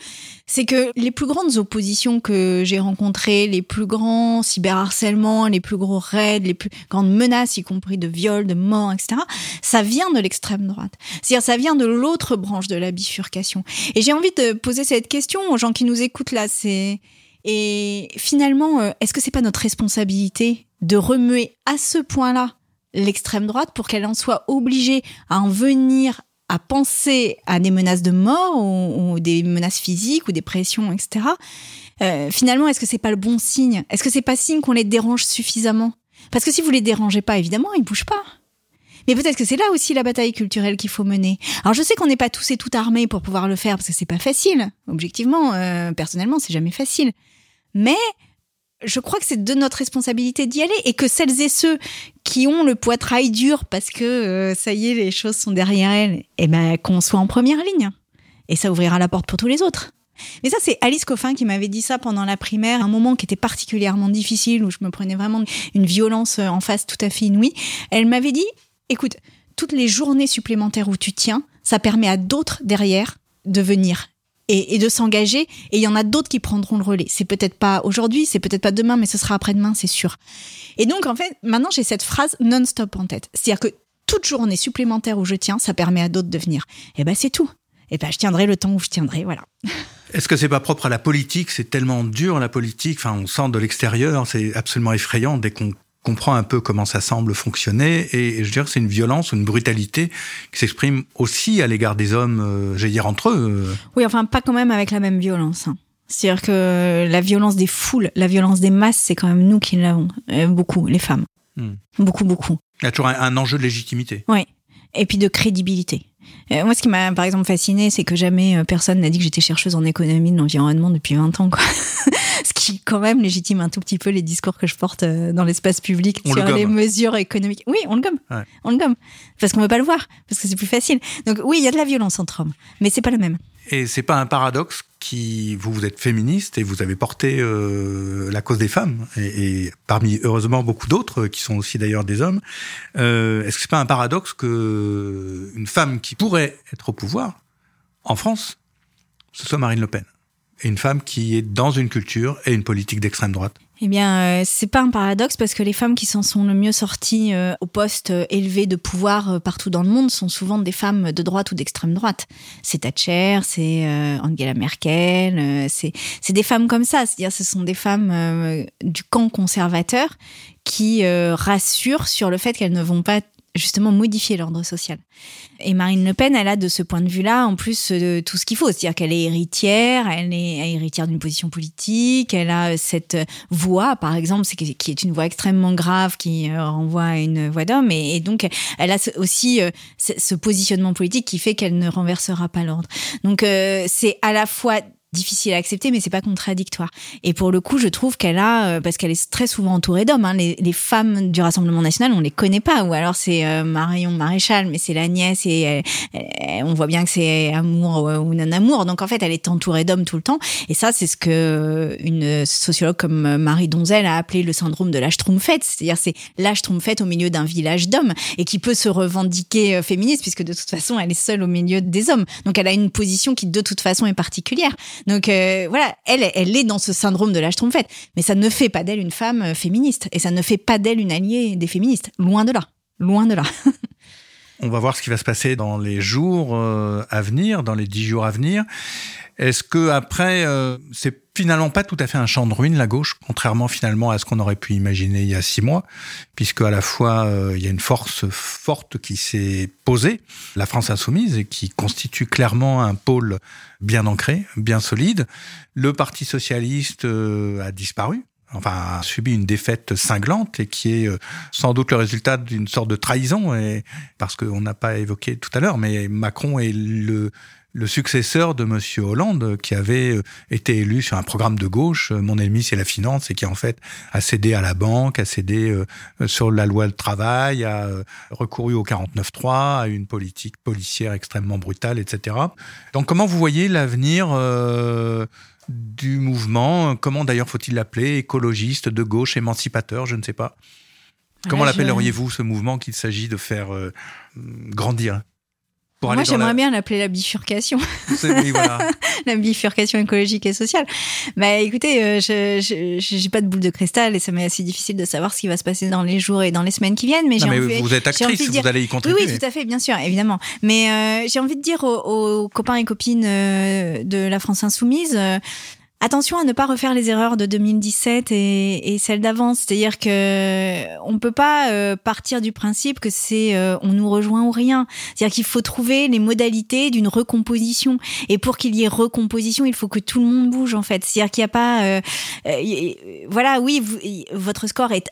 Speaker 3: c'est que les plus grandes oppositions que j'ai rencontrées, les plus grands cyberharcèlements, les plus gros raids, les plus grandes menaces, y compris de viol, de mort, etc., ça vient de l'extrême droite. C'est-à-dire, ça vient de l'autre branche de la bifurcation. Et j'ai envie de poser cette question aux gens qui nous écoutent là. C'est et finalement, euh, est-ce que c'est pas notre responsabilité de remuer à ce point-là l'extrême droite pour qu'elle en soit obligée à en venir à penser à des menaces de mort ou, des menaces physiques ou des pressions, etc. Euh, finalement, est-ce que c'est pas le bon signe? Est-ce que c'est pas signe qu'on les dérange suffisamment? Parce que si vous les dérangez pas, évidemment, ils bougent pas. Mais peut-être que c'est là aussi la bataille culturelle qu'il faut mener. Alors je sais qu'on n'est pas tous et toutes armés pour pouvoir le faire parce que c'est pas facile. Objectivement, euh, personnellement, c'est jamais facile. Mais je crois que c'est de notre responsabilité d'y aller et que celles et ceux qui ont le poitrail dur parce que euh, ça y est, les choses sont derrière elles, eh ben qu'on soit en première ligne. Et ça ouvrira la porte pour tous les autres. Mais ça, c'est Alice Coffin qui m'avait dit ça pendant la primaire, un moment qui était particulièrement difficile, où je me prenais vraiment une violence en face tout à fait inouïe. Elle m'avait dit, écoute, toutes les journées supplémentaires où tu tiens, ça permet à d'autres derrière de venir et, de s'engager. Et il y en a d'autres qui prendront le relais. C'est peut-être pas aujourd'hui, c'est peut-être pas demain, mais ce sera après-demain, c'est sûr. Et donc, en fait, maintenant, j'ai cette phrase non-stop en tête. C'est-à-dire que toute journée supplémentaire où je tiens, ça permet à d'autres de venir. Et ben, c'est tout. Et ben, je tiendrai le temps où je tiendrai, voilà.
Speaker 2: Est-ce que c'est pas propre à la politique? C'est tellement dur la politique. Enfin, on sent de l'extérieur, c'est absolument effrayant dès qu'on comprend un peu comment ça semble fonctionner et je dirais que c'est une violence une brutalité qui s'exprime aussi à l'égard des hommes, euh, j'allais dire entre eux.
Speaker 3: Oui, enfin pas quand même avec la même violence. Hein. C'est-à-dire que la violence des foules, la violence des masses, c'est quand même nous qui l'avons, euh, beaucoup, les femmes.
Speaker 2: Hmm.
Speaker 3: Beaucoup, beaucoup.
Speaker 2: Il y a toujours un, un enjeu de légitimité.
Speaker 3: Oui. Et puis de crédibilité. Euh, moi, ce qui m'a, par exemple, fasciné, c'est que jamais euh, personne n'a dit que j'étais chercheuse en économie de l'environnement depuis 20 ans, quoi. ce qui, quand même, légitime un tout petit peu les discours que je porte euh, dans l'espace public
Speaker 2: On le
Speaker 3: sur les mesures économiques. Oui, on le gomme.
Speaker 2: Ouais.
Speaker 3: On le gomme. Parce qu'on veut pas le voir. Parce que c'est plus facile. Donc, oui, il y a de la violence entre hommes. Mais c'est pas le même.
Speaker 2: Et c'est pas un paradoxe vous vous êtes féministe et vous avez porté euh, la cause des femmes et, parmi heureusement beaucoup d'autres qui sont aussi d'ailleurs des hommes. Euh, Est-ce que c'est pas un paradoxe que une femme qui pourrait être au pouvoir en France, ce soit Marine Le Pen? Une femme qui est dans une culture et une politique d'extrême droite
Speaker 3: Eh bien, euh, c'est pas un paradoxe parce que les femmes qui s'en sont le mieux sorties euh, au poste euh, élevé de pouvoir euh, partout dans le monde sont souvent des femmes de droite ou d'extrême droite. C'est Thatcher, c'est euh, Angela Merkel, c'est des femmes comme ça. C'est-à-dire, ce sont des femmes du camp conservateur qui rassurent sur le fait qu'elles ne vont pas justement modifier l'ordre social. Et Marine Le Pen, elle a de ce point de vue-là, en plus, euh, tout ce qu'il faut. C'est-à-dire qu'elle est héritière, elle est héritière d'une position politique, elle a cette voix, par exemple, qui est une voix extrêmement grave, qui euh, renvoie à une voix d'homme, et, donc elle a aussi euh, ce positionnement politique qui fait qu'elle ne renversera pas l'ordre. Donc c'est à la fois difficile à accepter, mais c'est pas contradictoire. Et pour le coup, je trouve qu'elle a, euh, parce qu'elle est très souvent entourée d'hommes, hein, les, les femmes du Rassemblement national, on les connaît pas, ou alors c'est euh, Marion Maréchal, mais c'est la nièce et euh, euh, on voit bien que c'est amour euh, ou non amour. Donc en fait, elle est entourée d'hommes tout le temps. Et ça, c'est ce que une sociologue comme Marie Donzel a appelé le syndrome de la schtroumpfette. C'est-à-dire c'est la schtroumpfette au milieu d'un village d'hommes et qui peut se revendiquer féministe puisque de toute façon, elle est seule au milieu des hommes. Donc elle a une position qui de toute façon est particulière. Donc euh, voilà, elle, elle est dans ce syndrome de la schtroumpfette. Mais ça ne fait pas d'elle une femme euh, féministe et ça ne fait pas d'elle une alliée des féministes. Loin de là. Loin de là.
Speaker 2: On va voir ce qui va se passer dans les jours euh, à venir, dans les dix jours à venir. Est-ce que après, euh, c'est finalement pas tout à fait un champ de ruine la gauche, contrairement finalement à ce qu'on aurait pu imaginer il y a six mois, puisque à la fois euh, il y a une force forte qui s'est posée, la France insoumise, et qui constitue clairement un pôle bien ancré, bien solide. Le Parti socialiste euh, a disparu. Enfin, subi une défaite cinglante et qui est euh, sans doute le résultat d'une sorte de trahison, et parce qu'on n'a pas évoqué tout à l'heure, mais Macron est le le successeur de Monsieur Hollande, qui avait euh, été élu sur un programme de gauche, euh, mon ennemi c'est la finance, et qui en fait a cédé à la banque, a cédé sur la loi du travail, a recouru au 49.3, à une politique policière extrêmement brutale, etc. Donc comment vous voyez l'avenir euh, du mouvement Comment d'ailleurs faut-il l'appeler Écologiste, de gauche, émancipateur, je ne sais pas. Comment
Speaker 3: je-
Speaker 2: l'appelleriez-vous ce mouvement qu'il s'agit de faire euh, grandir? Pour
Speaker 3: Moi, j'aimerais
Speaker 2: la-
Speaker 3: bien l'appeler la bifurcation.
Speaker 2: Oui, voilà.
Speaker 3: la bifurcation écologique et sociale. Bah écoutez, euh, je j'ai pas de boule de cristal et ça m'est assez difficile de savoir ce qui va se passer dans les jours et dans les semaines qui viennent. Mais
Speaker 2: Non,
Speaker 3: j'ai
Speaker 2: mais
Speaker 3: envie,
Speaker 2: vous êtes
Speaker 3: envie
Speaker 2: actrice,
Speaker 3: de dire-
Speaker 2: vous allez y
Speaker 3: oui,
Speaker 2: contribuer.
Speaker 3: oui, tout à fait, bien sûr, évidemment. Mais euh, j'ai envie de dire aux, aux copains et copines euh, de la France insoumise. euh, Attention à ne pas refaire les erreurs de 2017 et, et celles d'avant. C'est-à-dire que on peut pas euh, partir du principe que c'est euh, on nous rejoint ou rien. C'est-à-dire qu'il faut trouver les modalités d'une recomposition. Et pour qu'il y ait recomposition, il faut que tout le monde bouge en fait. C'est-à-dire qu'il n'y a pas, euh, euh, voilà, oui, votre score est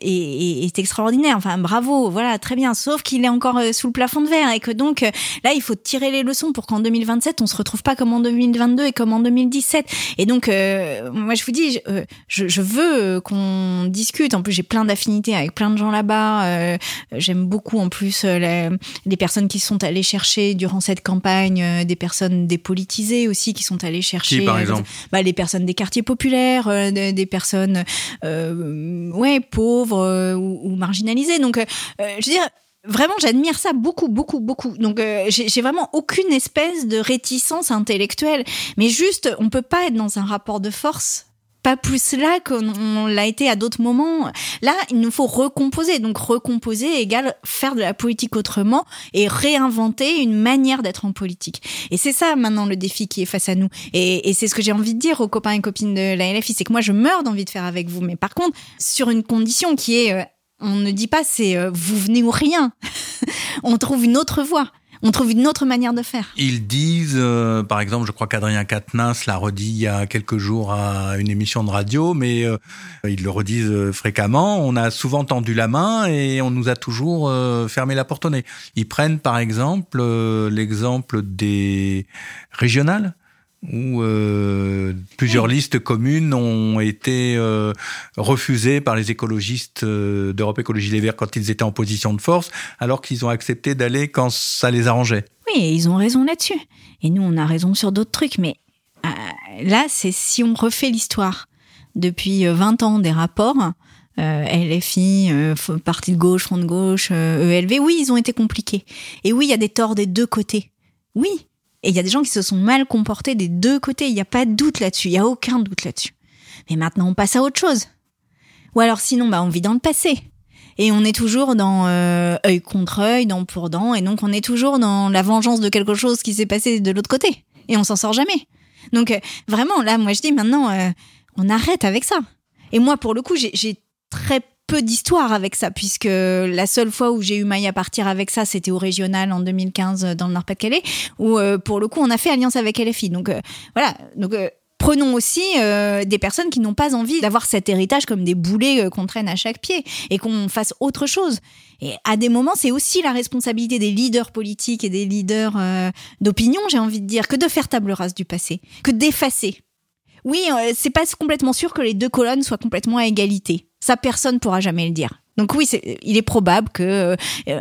Speaker 3: est, est- est extraordinaire. Enfin, bravo, voilà, très bien. Sauf qu'il est encore euh, sous le plafond de verre et que donc euh, là, il faut tirer les leçons pour qu'en 2027, on se retrouve pas comme en 2022 et comme en 2017. Et donc, euh, moi, je vous dis, je, euh, je, je veux qu'on discute. En plus, j'ai plein d'affinités avec plein de gens là-bas. Euh, J'aime beaucoup, en plus, les, les personnes qui sont allées chercher durant cette campagne, euh, des personnes dépolitisées aussi qui sont allées chercher.
Speaker 2: Qui, par exemple?
Speaker 3: bah, les personnes des quartiers populaires, euh, des, des personnes euh, ouais pauvres euh, ou, ou marginalisées. Donc, euh, euh, je veux dire. Vraiment, j'admire ça beaucoup, beaucoup, beaucoup. Donc, j'ai vraiment aucune espèce de réticence intellectuelle. Mais juste, on peut pas être dans un rapport de force pas plus là qu'on on l'a été à d'autres moments. Là, il nous faut recomposer. Donc, recomposer égale faire de la politique autrement et réinventer une manière d'être en politique. Et c'est ça maintenant le défi qui est face à nous. Et, et c'est ce que j'ai envie de dire aux copains et copines de la LFI, c'est que moi je meurs d'envie de faire avec vous. Mais par contre, sur une condition qui est, euh, on ne dit pas c'est euh, vous venez ou rien. on trouve une autre voie. On trouve une autre manière de faire.
Speaker 2: Ils disent, euh, par exemple, je crois qu'Adrien Quatennens l'a redit il y a quelques jours à une émission de radio, mais euh, ils le redisent euh, fréquemment. On a souvent tendu la main et on nous a toujours fermé la porte au nez. Ils prennent, par exemple, l'exemple des régionales où euh, plusieurs listes communes ont été euh, refusées par les écologistes euh, d'Europe Écologie Les Verts quand ils étaient en position de force, alors qu'ils ont accepté d'aller quand ça les arrangeait.
Speaker 3: Oui, ils ont raison là-dessus. Et nous, on a raison sur d'autres trucs. Mais là, c'est si on refait l'histoire depuis 20 ans des rapports, LFI, Parti de gauche, Front de gauche, ELV, e oui, ils ont été compliqués. Et oui, il y a des torts des deux côtés. Oui, et il y a des gens qui se sont mal comportés des deux côtés. Il n'y a pas de doute là-dessus. Il n'y a aucun doute là-dessus. Mais maintenant, on passe à autre chose. Ou alors sinon, bah, on vit dans le passé. Et on est toujours dans euh, œil contre œil, dent pour dent. Et donc, on est toujours dans la vengeance de quelque chose qui s'est passé de l'autre côté. Et on s'en sort jamais. Donc, euh, vraiment, là, moi, je dis maintenant, euh, on arrête avec ça. Et moi, pour le coup, j'ai très peu d'histoire avec ça, puisque la seule fois où j'ai eu maille à partir avec ça, c'était au régional en 2015 euh, dans le Nord-Pas-de-Calais, où euh, pour le coup, on a fait alliance avec LFI. Donc euh, voilà. Donc prenons aussi des personnes qui n'ont pas envie d'avoir cet héritage comme des boulets qu'on traîne à chaque pied et qu'on fasse autre chose. Et à des moments, c'est aussi la responsabilité des leaders politiques et des leaders d'opinion, j'ai envie de dire, que de faire table rase du passé, que d'effacer. Oui, c'est pas complètement sûr que les deux colonnes soient complètement à égalité. Ça, personne pourra jamais le dire. Donc oui, il est probable que euh,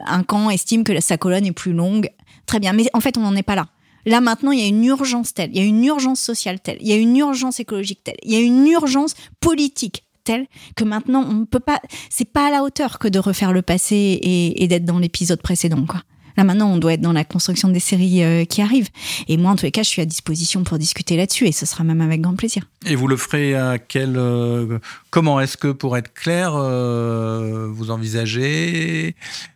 Speaker 3: un camp estime que sa colonne est plus longue. Très bien, mais en fait, on n'en est pas là. Là maintenant, il y a une urgence telle, il y a une urgence sociale telle, il y a une urgence écologique telle, il y a une urgence politique telle que maintenant on ne peut pas. C'est pas à la hauteur que de refaire le passé et, et d'être dans l'épisode précédent, quoi. Là maintenant, on doit être dans la construction des séries euh, qui arrivent. Et moi, en tous les cas, je suis à disposition pour discuter là-dessus, et ce sera même avec grand plaisir.
Speaker 2: Et vous le ferez à quel euh, Comment est-ce que, pour être clair, euh, vous envisagez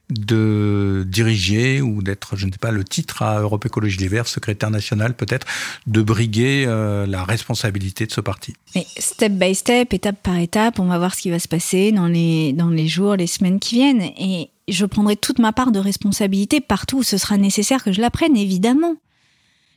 Speaker 2: de diriger ou d'être, je ne sais pas, le titre à Europe Écologie Les Verts, secrétaire national peut-être, de briguer la responsabilité de ce parti?
Speaker 3: Mais step by step, étape par étape, on va voir ce qui va se passer dans les, dans les jours, les semaines qui viennent. Et je prendrai toute ma part de responsabilité partout où ce sera nécessaire que je la prenne, évidemment.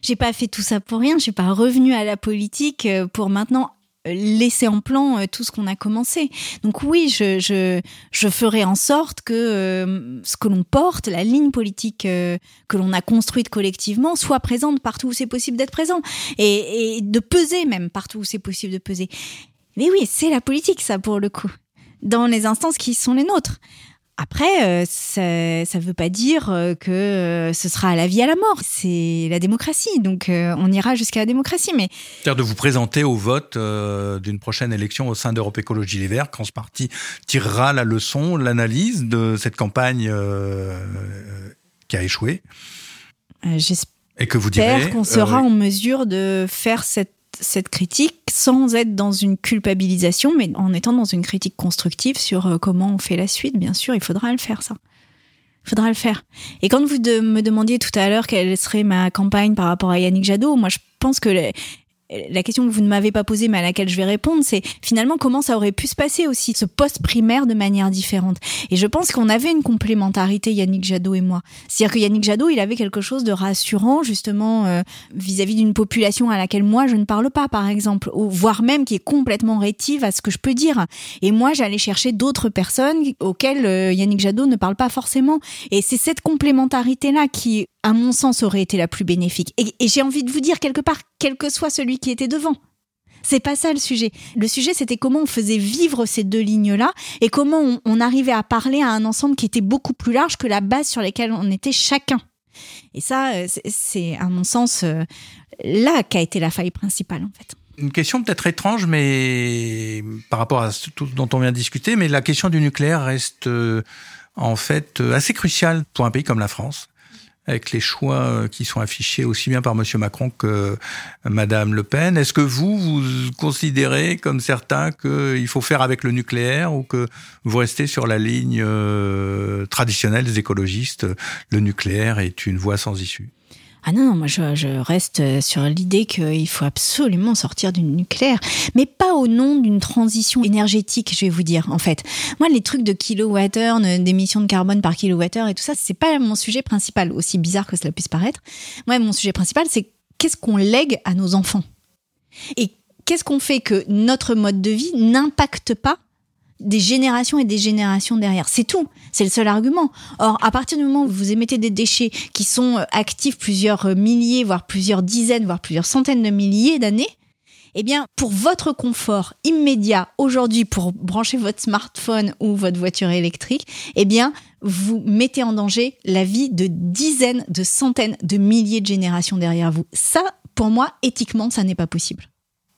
Speaker 3: J'ai pas fait tout ça pour rien, je suis pas revenu à la politique euh, pour maintenant euh, laisser en plan euh, tout ce qu'on a commencé. Donc oui, je, ferai en sorte que ce que l'on porte, la ligne politique que l'on a construite collectivement, soit présente partout où c'est possible d'être présent et de peser même partout où c'est possible de peser. Mais oui, c'est la politique ça pour le coup, dans les instances qui sont les nôtres. Après, euh, ça ne veut pas dire euh, que euh, ce sera à la vie à la mort. C'est la démocratie, donc on ira jusqu'à la démocratie. Mais
Speaker 2: c'est-à-dire de vous présenter au vote d'une prochaine élection au sein d'Europe Écologie Les Verts, quand ce parti tirera la leçon, l'analyse de cette campagne qui a échoué.
Speaker 3: J'espère et que vous direz qu'on sera en mesure de faire cette cette critique sans être dans une culpabilisation, mais en étant dans une critique constructive sur euh, comment on fait la suite. Bien sûr, il faudra le faire, ça. Il faudra le faire. Et quand vous me demandiez tout à l'heure quelle serait ma campagne par rapport à Yannick Jadot, moi je pense que la question que vous ne m'avez pas posée, mais à laquelle je vais répondre, c'est finalement comment ça aurait pu se passer aussi, ce poste primaire de manière différente. Et je pense qu'on avait une complémentarité, Yannick Jadot et moi. C'est-à-dire que Yannick Jadot, il avait quelque chose de rassurant, justement, euh, vis-à-vis d'une population à laquelle moi, je ne parle pas, par exemple, ou voire même qui est complètement rétive à ce que je peux dire. Et moi, j'allais chercher d'autres personnes auxquelles euh, Yannick Jadot ne parle pas forcément. Et c'est cette complémentarité-là qui, à mon sens, aurait été la plus bénéfique. Et, j'ai envie de vous dire, quelque part, quel que soit celui qui était devant. C'est pas ça le sujet. Le sujet, c'était comment on faisait vivre ces deux lignes-là et comment on, arrivait à parler à un ensemble qui était beaucoup plus large que la base sur laquelle on était chacun. Et ça, euh, c'est à mon sens euh, là qu'a été la faille principale en fait.
Speaker 2: Une question peut-être étrange, mais par rapport à tout dont on vient de discuter, mais la question du nucléaire reste euh, en fait assez cruciale pour un pays comme la France avec les choix euh, qui sont affichés aussi bien par Monsieur Macron que euh, Madame Le Pen. Est-ce que vous, vous considérez, comme certains, qu'il faut faire avec le nucléaire ou que vous restez sur la ligne euh, traditionnelle des écologistes, le nucléaire est une voie sans issue?
Speaker 3: Ah non, non, moi je, reste sur l'idée qu'il faut absolument sortir du nucléaire, mais pas au nom d'une transition énergétique, je vais vous dire, en fait. Moi, les trucs de kilowattheure, d'émissions de carbone par kilowattheure et tout ça, c'est pas mon sujet principal, aussi bizarre que cela puisse paraître. Moi, mon sujet principal, c'est qu'est-ce qu'on lègue à nos enfants? Et qu'est-ce qu'on fait que notre mode de vie n'impacte pas des générations et des générations derrière. C'est tout. C'est le seul argument. Or, à partir du moment où vous émettez des déchets qui sont euh, actifs plusieurs euh, milliers, voire plusieurs dizaines, voire plusieurs centaines de milliers d'années, eh bien, pour votre confort immédiat aujourd'hui, pour brancher votre smartphone ou votre voiture électrique, eh bien, vous mettez en danger la vie de dizaines, de centaines, de milliers de générations derrière vous. Ça, pour moi, éthiquement, ça n'est pas possible.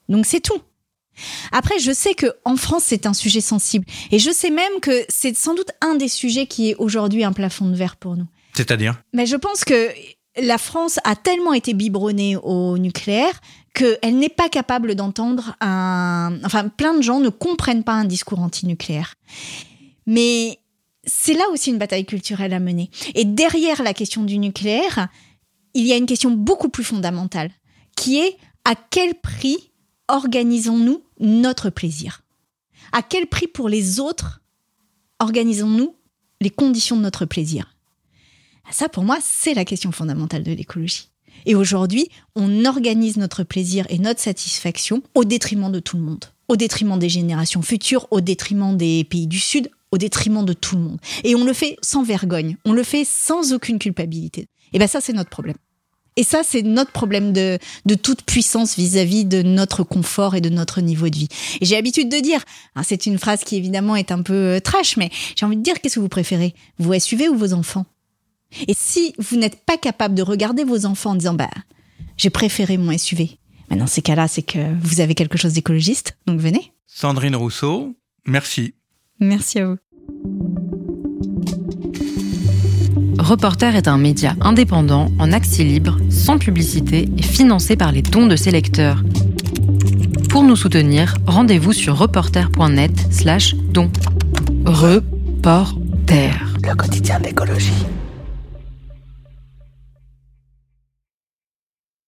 Speaker 3: Donc c'est tout. Après, je sais que en France, c'est un sujet sensible. Et je sais même que c'est sans doute un des sujets qui est aujourd'hui un plafond de verre pour nous.
Speaker 2: C'est-à-dire?
Speaker 3: Mais je pense que la France a tellement été biberonnée au nucléaire qu'elle n'est pas capable d'entendre un... Enfin, plein de gens ne comprennent pas un discours anti-nucléaire. Mais c'est là aussi une bataille culturelle à mener. Et derrière la question du nucléaire, il y a une question beaucoup plus fondamentale, qui est à quel prix organisons-nous notre plaisir? À quel prix pour les autres organisons-nous les conditions de notre plaisir? Ça, pour moi, c'est la question fondamentale de l'écologie. Et aujourd'hui, on organise notre plaisir et notre satisfaction au détriment de tout le monde, au détriment des générations futures, au détriment des pays du Sud, au détriment de tout le monde. Et on le fait sans vergogne, on le fait sans aucune culpabilité. Et bien ça, c'est notre problème. Et ça, c'est notre problème de, de toute puissance vis-à-vis de notre confort et de notre niveau de vie. Et j'ai l'habitude de dire, hein, c'est une phrase qui évidemment est un peu euh, trash, mais j'ai envie de dire, qu'est-ce que vous préférez? Vous SUV ou vos enfants? Et si vous n'êtes pas capable de regarder vos enfants en disant, bah, j'ai préféré mon SUV, mais dans ces cas-là, c'est que vous avez quelque chose d'écologiste, donc venez.
Speaker 2: Sandrine Rousseau, merci.
Speaker 3: Merci à vous.
Speaker 1: Reporter est un média indépendant, en accès libre, sans publicité et financé par les dons de ses lecteurs. Pour nous soutenir, rendez-vous sur reporter.net slash dons. Reporter.
Speaker 4: Le quotidien d'écologie.